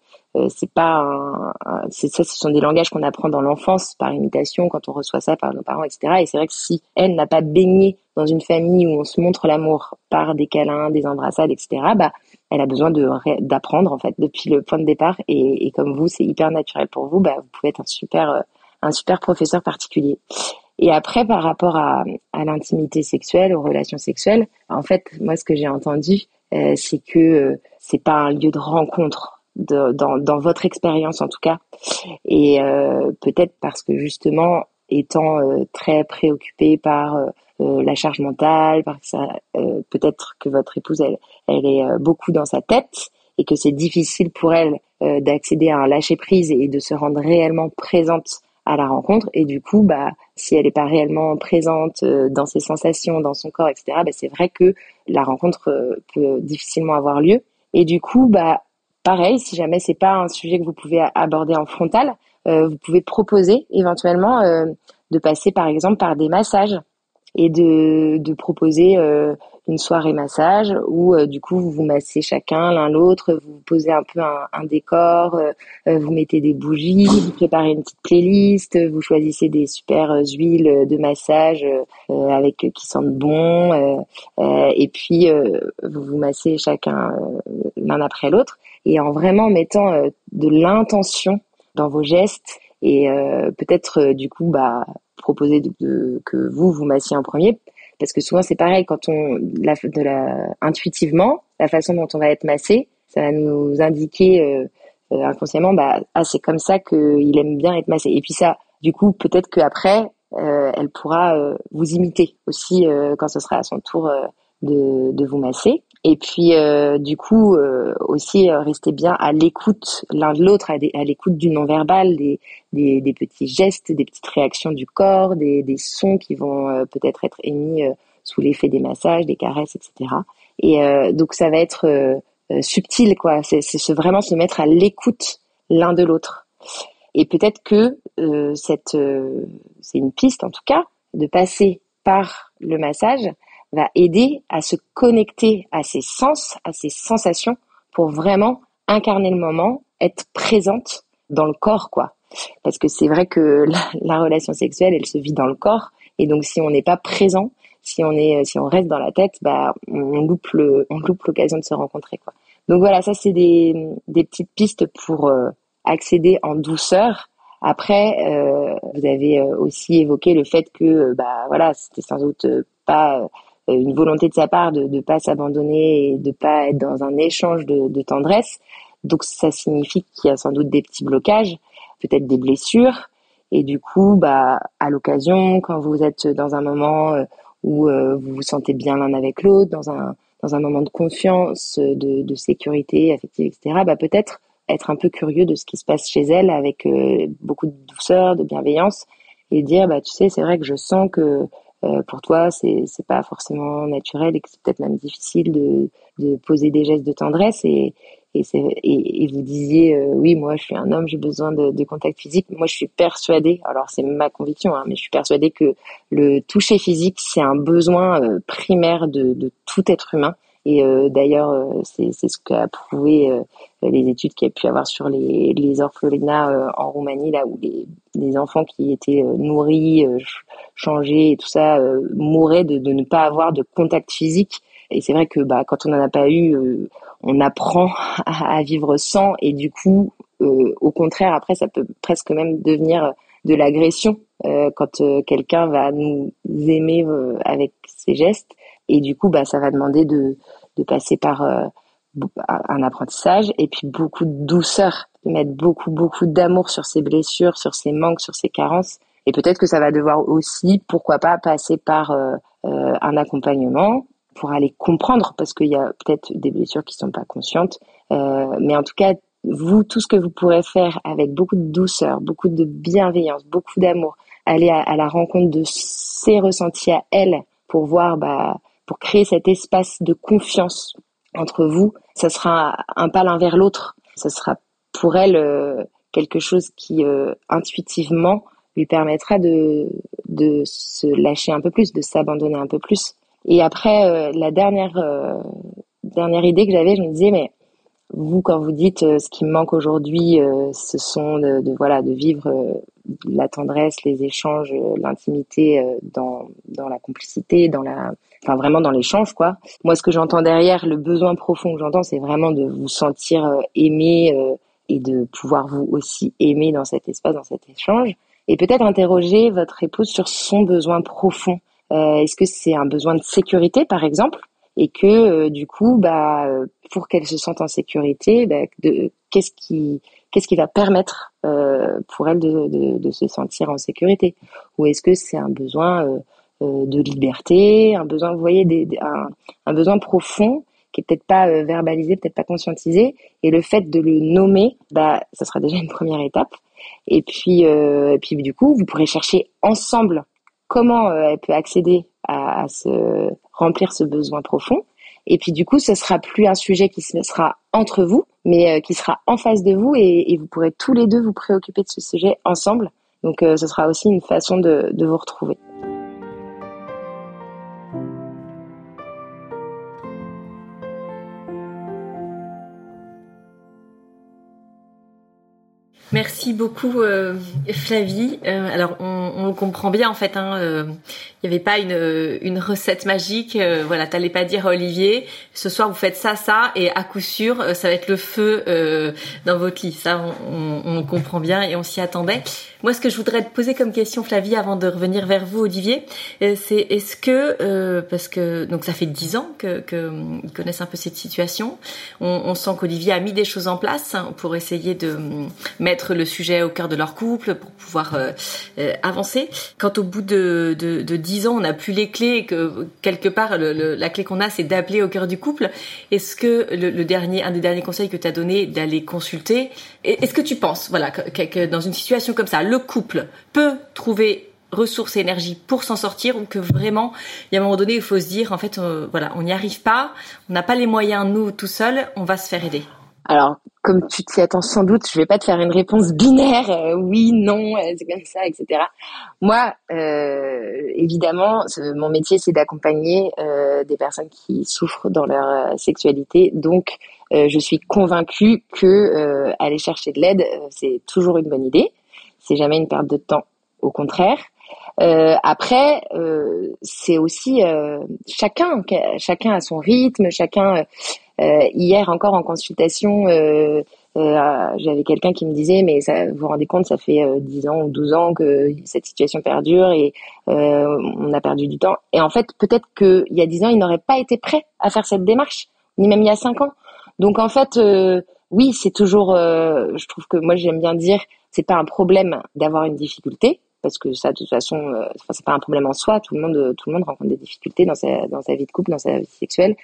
c'est pas un, c'est ça, ce sont des langages qu'on apprend dans l'enfance par imitation quand on reçoit ça par nos parents, etc. Et c'est vrai que si elle n'a pas baigné dans une famille où on se montre l'amour par des câlins, des embrassades, etc. Bah, elle a besoin d'apprendre en fait depuis le point de départ. Et, comme vous, c'est hyper naturel pour vous, bah, vous pouvez être un super euh, un super professeur particulier. Et après, par rapport à, à l'intimité sexuelle, aux relations sexuelles, en fait, moi, ce que j'ai entendu, euh, c'est que euh, c'est pas un lieu de rencontre dans, dans, votre expérience en tout cas. Et euh, peut-être parce que justement, étant euh, très préoccupé par euh, la charge mentale, par ça, peut-être que votre épouse, elle, elle est beaucoup dans sa tête et que c'est difficile pour elle d'accéder à un lâcher prise et de se rendre réellement présente à la rencontre. Et du coup, bah, si elle n'est pas réellement présente dans ses sensations, dans son corps, etc., bah, c'est vrai que la rencontre peut difficilement avoir lieu. Et du coup, bah, pareil, si jamais c'est pas un sujet que vous pouvez aborder en frontal, euh, vous pouvez proposer éventuellement euh, de passer par exemple par des massages et de, de proposer euh, une soirée massage où du coup vous vous massez chacun l'un l'autre, vous posez un peu un, un décor, vous mettez des bougies, vous préparez une petite playlist, vous choisissez des super huiles de massage avec qui sentent bon et puis vous vous massez chacun l'un après l'autre et en vraiment mettant euh, de l'intention dans vos gestes et euh, peut-être euh, du coup bah proposer de, que vous vous massiez en premier parce que souvent c'est pareil quand on de la intuitivement la façon dont on va être massé ça va nous indiquer inconsciemment bah ah c'est comme ça qu'il aime bien être massé et puis ça du coup peut-être qu'après elle pourra vous imiter aussi quand ce sera à son tour de, de vous masser. Et puis, euh, du coup, euh, aussi euh, rester bien à l'écoute l'un de l'autre, à, l'écoute du non-verbal, des, des, des, petits gestes, des petites réactions du corps, des, des sons qui vont euh, peut-être être émis sous l'effet des massages, des caresses, etc. Et donc, ça va être subtil, quoi. C'est vraiment se mettre à l'écoute l'un de l'autre. Et peut-être que cette, c'est une piste, en tout cas, de passer par le massage va aider à se connecter à ses sens, à ses sensations pour vraiment incarner le moment, être présente dans le corps, quoi. Parce que c'est vrai que (laughs) la, relation sexuelle, elle se vit dans le corps. Et donc, si on n'est pas présent, si on est, si on reste dans la tête, bah, on loupe le, on loupe l'occasion de se rencontrer, quoi. Donc voilà, ça c'est des, des petites pistes pour euh, accéder en douceur. Après, euh, vous avez euh, aussi évoqué le fait que, bah voilà, c'était sans doute pas une volonté de sa part de ne pas s'abandonner et de pas être dans un échange de, de tendresse. Donc ça signifie qu'il y a sans doute des petits blocages, peut-être des blessures. Et du coup, bah, à l'occasion, quand vous êtes dans un moment euh, où euh, vous vous sentez bien l'un avec l'autre, dans un, dans un moment de confiance, de, de sécurité affective, etc., bah, peut-être être un peu curieux de ce qui se passe chez elle avec beaucoup de douceur, de bienveillance et dire, bah, tu sais, c'est vrai que je sens que euh, pour toi, c'est c'est pas forcément naturel et que c'est peut-être même difficile de de poser des gestes de tendresse et et, et, et vous disiez euh, oui moi je suis un homme j'ai besoin de, de, contact physique. Moi je suis persuadée alors c'est ma conviction hein, mais je suis persuadée que le toucher physique c'est un besoin euh, primaire de, de tout être humain. Et euh, d'ailleurs, euh, c'est ce qu'a prouvé les études qu'il y a pu avoir sur les, les orphelinats en Roumanie, là où les, enfants qui étaient nourris, changés et tout ça mouraient de, ne pas avoir de contact physique. Et c'est vrai que bah, quand on n'en a pas eu, on apprend (laughs) à, vivre sans. Et du coup, au contraire, après, ça peut presque même devenir de l'agression quand quelqu'un va nous aimer avec ses gestes. Et du coup, bah, ça va demander de, passer par euh, un apprentissage et puis beaucoup de douceur, de mettre beaucoup, beaucoup d'amour sur ses blessures, sur ses manques, sur ses carences. Et peut-être que ça va devoir aussi, pourquoi pas, passer par euh, euh, un accompagnement pour aller comprendre, parce qu'il y a peut-être des blessures qui sont pas conscientes. mais en tout cas, vous, tout ce que vous pourrez faire avec beaucoup de douceur, beaucoup de bienveillance, beaucoup d'amour, aller à, à, la rencontre de ses ressentis à elle pour voir bah, pour créer cet espace de confiance entre vous, ça sera un pas l'un vers l'autre. Ça sera pour elle euh, quelque chose qui euh, intuitivement lui permettra de, de se lâcher un peu plus, de s'abandonner un peu plus. Et après, euh, la dernière, dernière idée que j'avais, je me disais, mais vous, quand vous dites ce qui me manque aujourd'hui, ce sont de, de, voilà de vivre la tendresse, les échanges, l'intimité dans, dans la complicité, dans la enfin vraiment dans l'échange quoi. Moi ce que j'entends derrière, le besoin profond que j'entends, c'est vraiment de vous sentir euh, aimé euh, et de pouvoir vous aussi aimer dans cet espace, dans cet échange. Et peut-être interroger votre épouse sur son besoin profond. Euh, Est-ce que c'est un besoin de sécurité par exemple? Et que euh, du coup bah pour qu'elle se sente en sécurité, bah, qu'est-ce qui qu'est-ce qui va permettre pour elle de, de, de, se sentir en sécurité? Ou est-ce que c'est un besoin euh, de liberté, un besoin, vous voyez, des, un, besoin profond qui est peut-être pas euh, verbalisé, peut-être pas conscientisé, et le fait de le nommer, bah, ça sera déjà une première étape. Et puis, euh, et puis du coup, vous pourrez chercher ensemble comment elle peut accéder à, à se remplir ce besoin profond. Et puis du coup, ce sera plus un sujet qui sera entre vous, mais qui sera en face de vous, et, et, vous pourrez tous les deux vous préoccuper de ce sujet ensemble. Donc, ce sera aussi une façon de, de vous retrouver. Merci beaucoup euh, Flavie. Euh, alors on, on, comprend bien en fait, hein, euh, il n'y avait pas une, une recette magique. voilà, t'allais pas dire à Olivier, ce soir vous faites ça, ça, et à coup sûr ça va être le feu dans votre lit. Ça on, on comprend bien et on s'y attendait. Moi, ce que je voudrais te poser comme question, Flavie, avant de revenir vers vous, Olivier, euh, c'est est-ce que, euh, parce que donc ça fait dix ans que, que ils connaissent un peu cette situation, on, on sent qu'Olivier a mis des choses en place hein, pour essayer de hum, mettre le sujet au cœur de leur couple, pour pouvoir euh, euh, avancer. Quand au bout de, de, de 10 ans, on n'a plus les clés, et que quelque part le, la clé qu'on a, c'est d'appeler au cœur du couple. Est-ce que le, le, dernier, un des derniers conseils que tu as donné, d'aller consulter, est-ce que tu penses, voilà, que, que dans une situation comme ça le couple peut trouver ressources et énergie pour s'en sortir ou que vraiment il y a un moment donné il faut se dire en fait euh, voilà on n'y arrive pas on n'a pas les moyens nous tout seuls on va se faire aider. Alors comme tu t'y attends sans doute je vais pas te faire une réponse binaire euh, oui non euh, c'est comme ça etc moi évidemment mon métier c'est d'accompagner des personnes qui souffrent dans leur sexualité. Donc je suis convaincue que aller chercher de l'aide c'est toujours une bonne idée c'est jamais une perte de temps, au contraire. Euh, après, euh, c'est aussi euh, chacun, chacun a son rythme, chacun. Hier encore en consultation, euh, j'avais quelqu'un qui me disait mais vous vous rendez compte, ça fait 10 ans ou 12 ans que cette situation perdure et on a perdu du temps. Et en fait, peut-être qu'il y a 10 ans, il n'aurait pas été prêt à faire cette démarche, ni même il y a 5 ans. Donc en fait, oui, c'est toujours. je trouve que moi j'aime bien dire c'est pas un problème d'avoir une difficulté parce que ça de toute façon euh, c'est pas un problème en soi. Tout le monde tout le monde rencontre des difficultés dans sa dans sa vie de couple dans sa vie sexuelle.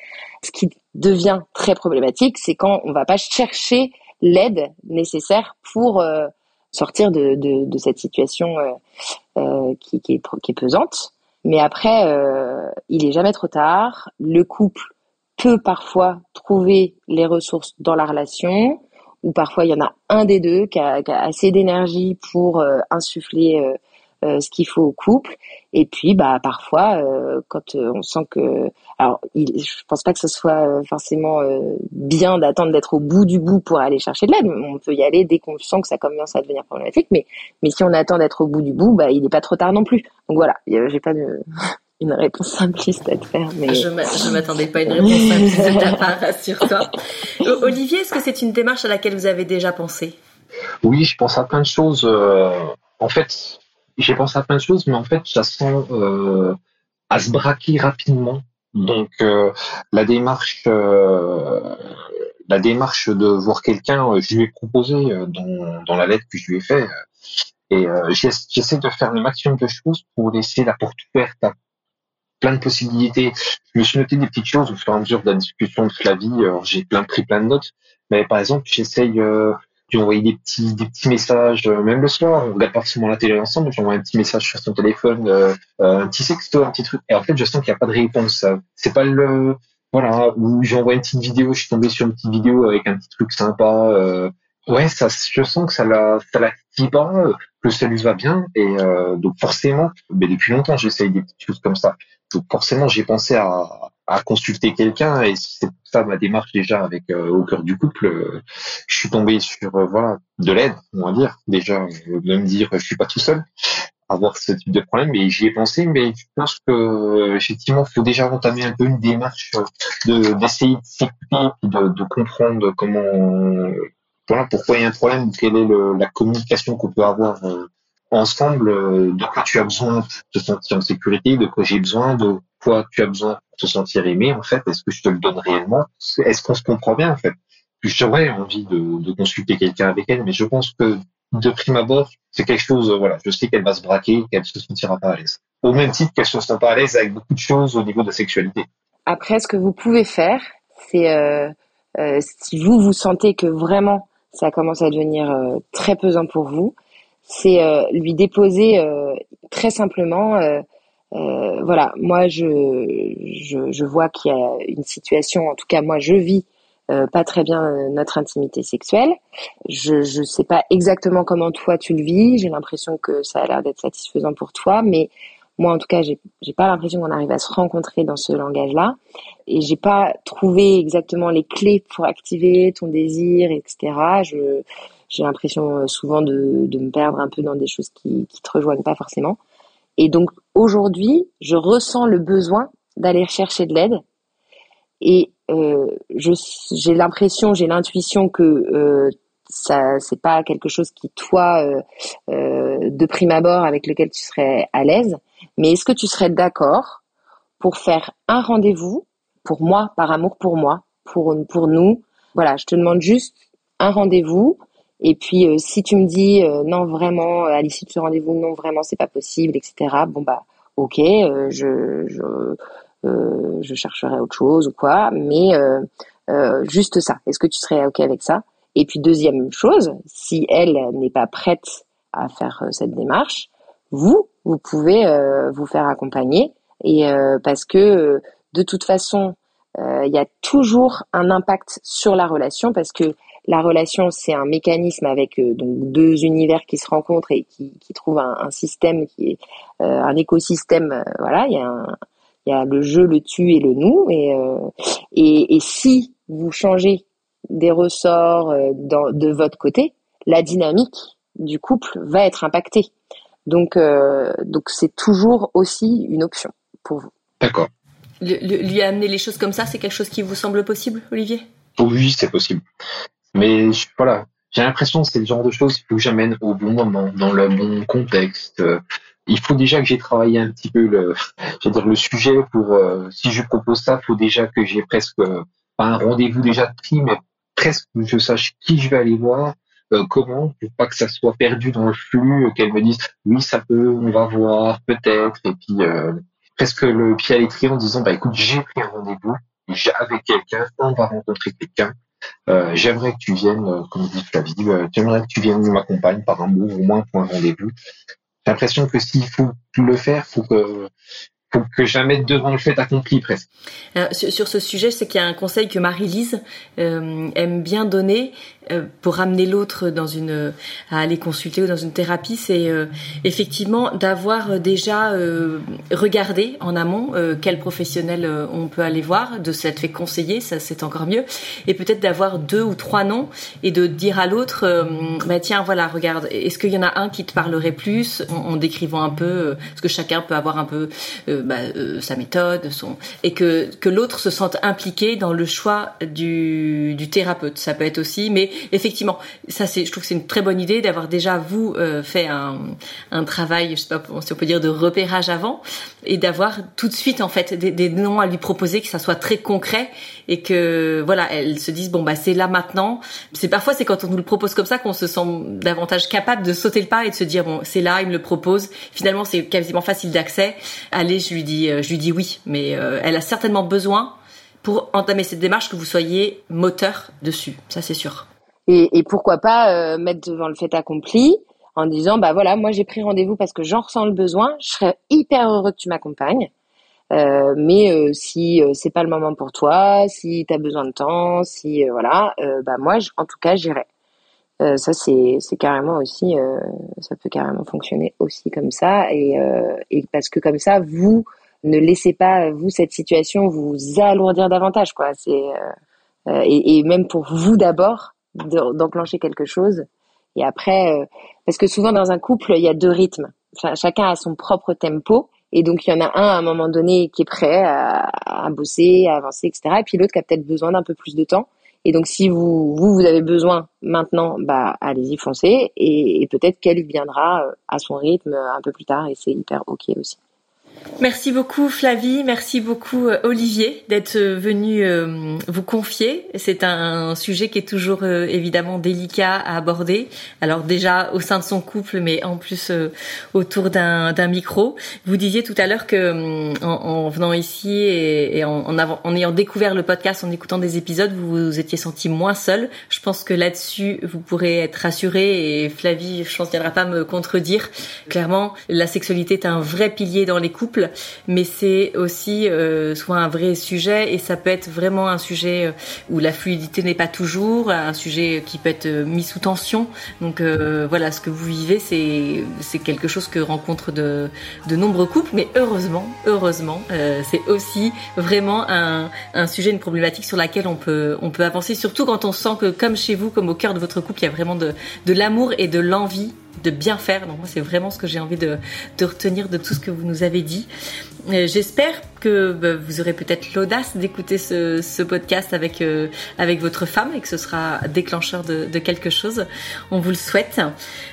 Ce qui devient très problématique c'est quand on va pas chercher l'aide nécessaire pour euh, sortir de, de, de, cette situation euh, euh qui, qui, est, qui est pesante. Mais après euh, il est jamais trop tard. Le couple peut parfois trouver les ressources dans la relation ou parfois il y en a un des deux qui a, assez d'énergie pour euh, insuffler euh, euh, ce qu'il faut au couple. Et puis, bah, parfois, quand on sent que, alors, il, je pense pas que ce soit forcément bien d'attendre d'être au bout du bout pour aller chercher de l'aide. On peut y aller dès qu'on sent que ça commence à devenir problématique. Mais, mais si on attend d'être au bout du bout, bah, il n'est pas trop tard non plus. Donc voilà, j'ai pas de une réponse simpliste à te faire. Mais... Je ne m'attendais pas à une réponse simpliste de ta part, rassure-toi. (laughs) Olivier, est-ce que c'est une démarche à laquelle vous avez déjà pensé? Oui, je pense à plein de choses. Euh, en fait, j'ai pensé à plein de choses, mais en fait, ça sent euh, à se braquer rapidement. Donc, euh, la démarche, la démarche de voir quelqu'un, je lui ai proposé dans, dans la lettre que je lui ai fait, et j'essaie de faire le maximum de choses pour laisser la porte ouverte à plein de possibilités. Je me suis noté des petites choses au fur et à mesure de la discussion de Flavie. J'ai plein pris plein de notes. Mais par exemple, j'essaye euh, d'envoyer des petits, des petits messages, euh, même le soir. On regarde pas forcément la télé ensemble. J'envoie un petit message sur son téléphone, euh, un petit sexto, un petit truc. Et en fait, je sens qu'il n'y a pas de réponse. C'est pas le voilà où j'envoie une petite vidéo. Je suis tombé sur une petite vidéo avec un petit truc sympa. Ouais, ça, je sens que ça la, ça la pas, que ça lui va bien. Et donc forcément, mais depuis longtemps, j'essaye des petites choses comme ça. Donc forcément, j'ai pensé à, consulter quelqu'un et c'est ça ma démarche déjà avec euh, au cœur du couple. Euh, je suis tombé sur euh, voilà de l'aide, on va dire déjà de me dire je suis pas tout seul à avoir ce type de problème, mais j'y ai pensé, mais je pense que effectivement, il faut déjà entamer un peu une démarche de d'essayer de s'écouter, de, de comprendre comment voilà pourquoi il y a un problème, quelle est la communication qu'on peut avoir ensemble euh, de quoi tu as besoin pour te sentir en sécurité, de quoi j'ai besoin, de quoi tu as besoin pour te sentir aimé, en fait. Est-ce que je te le donne réellement? Est-ce qu'on se comprend bien, en fait? J'aurais envie de, consulter quelqu'un avec elle, mais je pense que de prime abord, c'est quelque chose, euh, voilà, je sais qu'elle va se braquer, qu'elle se sentira pas à l'aise. Au même titre qu'elle se sent pas à l'aise avec beaucoup de choses au niveau de la sexualité. Après, ce que vous pouvez faire, c'est euh, si vous vous sentez que vraiment ça commence à devenir très pesant pour vous, c'est euh, lui déposer euh, très simplement euh, voilà moi je, je, je vois qu'il y a une situation en tout cas moi je vis pas très bien notre intimité sexuelle. Je ne sais pas exactement comment toi tu le vis. J'ai l'impression que ça a l'air d'être satisfaisant pour toi, mais moi en tout cas j'ai pas l'impression qu'on arrive à se rencontrer dans ce langage-là, et j'ai pas trouvé exactement les clés pour activer ton désir, etc. Je j'ai l'impression euh, souvent de, de, me perdre un peu dans des choses qui, qui te rejoignent pas forcément. Et donc aujourd'hui, je ressens le besoin d'aller chercher de l'aide. Et euh, j'ai l'impression, j'ai l'intuition que euh, ça c'est pas quelque chose qui toi de prime abord avec lequel tu serais à l'aise. Mais est-ce que tu serais d'accord pour faire un rendez-vous pour moi, par amour pour moi, pour pour nous? Voilà, je te demande juste un rendez-vous. Et puis si tu me dis non vraiment à l'issue de ce rendez-vous non vraiment c'est pas possible etc. Bon bah ok je, je euh, je chercherai autre chose ou quoi, mais euh, euh, juste ça. Est-ce que tu serais ok avec ça? Et puis deuxième chose, si elle n'est pas prête à faire cette démarche, vous, vous pouvez vous faire accompagner et parce que de toute façon, il y a toujours un impact sur la relation parce que la relation, c'est un mécanisme avec donc deux univers qui se rencontrent et qui, qui trouvent un, un système qui est un écosystème. voilà, il y a un, il y a le je, le tu et le nous. Et, euh, et, et, si vous changez des ressorts euh, dans, de votre côté, la dynamique du couple va être impactée. Donc, euh, donc c'est toujours aussi une option pour vous. D'accord. lui amener les choses comme ça, c'est quelque chose qui vous semble possible, Olivier? Oui, c'est possible. Mais voilà, j'ai l'impression que c'est le genre de choses que j'amène au bon moment, dans le bon contexte il faut déjà que j'ai travaillé un petit peu le, (laughs) je dire le sujet pour euh, si je propose ça, il faut déjà que j'ai presque pas un rendez-vous déjà pris, mais presque que je sache qui je vais aller voir, euh, comment, pour pas que ça soit perdu dans le flux, euh, qu'elle me dise oui ça peut, on va voir peut-être, et puis presque le pied à l'étrier en disant bah écoute j'ai pris un rendez-vous avec quelqu'un, on va rencontrer quelqu'un. J'aimerais que tu viennes, comme dit Flavie, j'aimerais que tu viennes m'accompagner par un mot, au moins pour un rendez-vous. J'ai l'impression que s'il faut le faire, faut que que mette devant le fait accompli presque. sur, ce sujet, c'est qu'il y a un conseil que Marie-Lise euh, aime bien donner, euh, pour ramener l'autre dans une à aller consulter ou dans une thérapie, c'est euh, effectivement d'avoir déjà euh, regardé en amont quel professionnel on peut aller voir, de s'être fait conseiller, ça c'est encore mieux, et peut-être d'avoir deux ou trois noms et de dire à l'autre, bah tiens voilà regarde, est-ce qu'il y en a un qui te parlerait plus en, décrivant un peu, parce que chacun peut avoir un peu bah, sa méthode, son et que que l'autre se sente impliqué dans le choix du du thérapeute, ça peut être aussi, mais effectivement, ça c'est, je trouve que c'est une très bonne idée d'avoir déjà vous euh, fait un, un travail, je sais pas si on peut dire de repérage avant, et d'avoir tout de suite en fait des, des, noms à lui proposer, que ça soit très concret et que voilà, elles se disent bon bah c'est là maintenant. C'est parfois c'est quand on nous le propose comme ça qu'on se sent davantage capable de sauter le pas et de se dire bon c'est là, il me le propose. Finalement c'est quasiment facile d'accès. Allez, je euh, je lui dis oui, mais euh, elle a certainement besoin pour entamer cette démarche que vous soyez moteur dessus, ça c'est sûr. Et, et pourquoi pas euh, mettre devant le fait accompli en disant bah voilà moi j'ai pris rendez-vous parce que j'en ressens le besoin je serais hyper heureux que tu m'accompagnes mais si euh, c'est pas le moment pour toi si tu as besoin de temps si voilà bah moi en tout cas j'irai ça c'est c'est carrément aussi ça peut carrément fonctionner aussi comme ça et et parce que comme ça vous ne laissez pas vous cette situation vous alourdir davantage quoi c'est et, même pour vous d'abord d'enclencher quelque chose. Et après, euh, parce que souvent dans un couple, il y a deux rythmes. chacun a son propre tempo. Et donc, il y en a un à un moment donné qui est prêt à, à bosser, à avancer, etc. Et puis l'autre qui a peut-être besoin d'un peu plus de temps. Et donc, si vous, vous, avez besoin maintenant, bah, allez-y, foncez. Et, et peut-être qu'elle viendra euh, à son rythme un peu plus tard. Et c'est hyper OK aussi. Merci beaucoup Flavie, merci beaucoup euh, Olivier d'être euh, venu euh, vous confier. C'est un sujet qui est toujours évidemment délicat à aborder. Alors déjà au sein de son couple, mais en plus autour d'un micro. Vous disiez tout à l'heure que en, venant ici et, en, en, ayant découvert le podcast, en écoutant des épisodes, vous vous étiez senti moins seul. Je pense que là-dessus vous pourrez être rassuré et Flavie, je pense, viendra pas me contredire. Clairement, la sexualité est un vrai pilier dans les couples mais c'est aussi euh, soit un vrai sujet et ça peut être vraiment un sujet euh, où la fluidité n'est pas toujours, un sujet qui peut être euh, mis sous tension. Donc voilà, ce que vous vivez, c'est c'est quelque chose que rencontrent de de nombreux couples, mais heureusement, heureusement, c'est aussi vraiment un un sujet, une problématique sur laquelle on peut on peut avancer, surtout quand on sent que comme chez vous, comme au cœur de votre couple, il y a vraiment de de l'amour et de l'envie de bien faire. Donc moi, c'est vraiment ce que j'ai envie de, retenir de tout ce que vous nous avez dit. Euh, j'espère que bah, vous aurez peut-être l'audace d'écouter ce, podcast avec euh, avec votre femme et que ce sera déclencheur de, quelque chose. On vous le souhaite.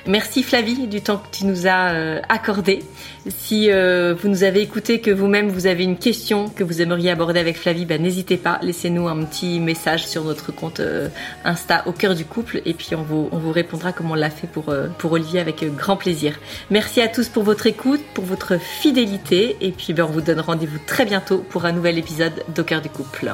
Merci Flavie du temps que tu nous as euh, accordé. Si euh, vous nous avez écouté, que vous-même vous avez une question que vous aimeriez aborder avec Flavie, bah, n'hésitez pas, laissez-nous un petit message sur notre compte Insta au cœur du couple et puis on vous on vous répondra comme on l'a fait pour pour Olivier avec grand plaisir. Merci à tous pour votre écoute, pour votre fidélité et puis ben, on vous donne rendez-vous bientôt pour un nouvel épisode d'Au du couple.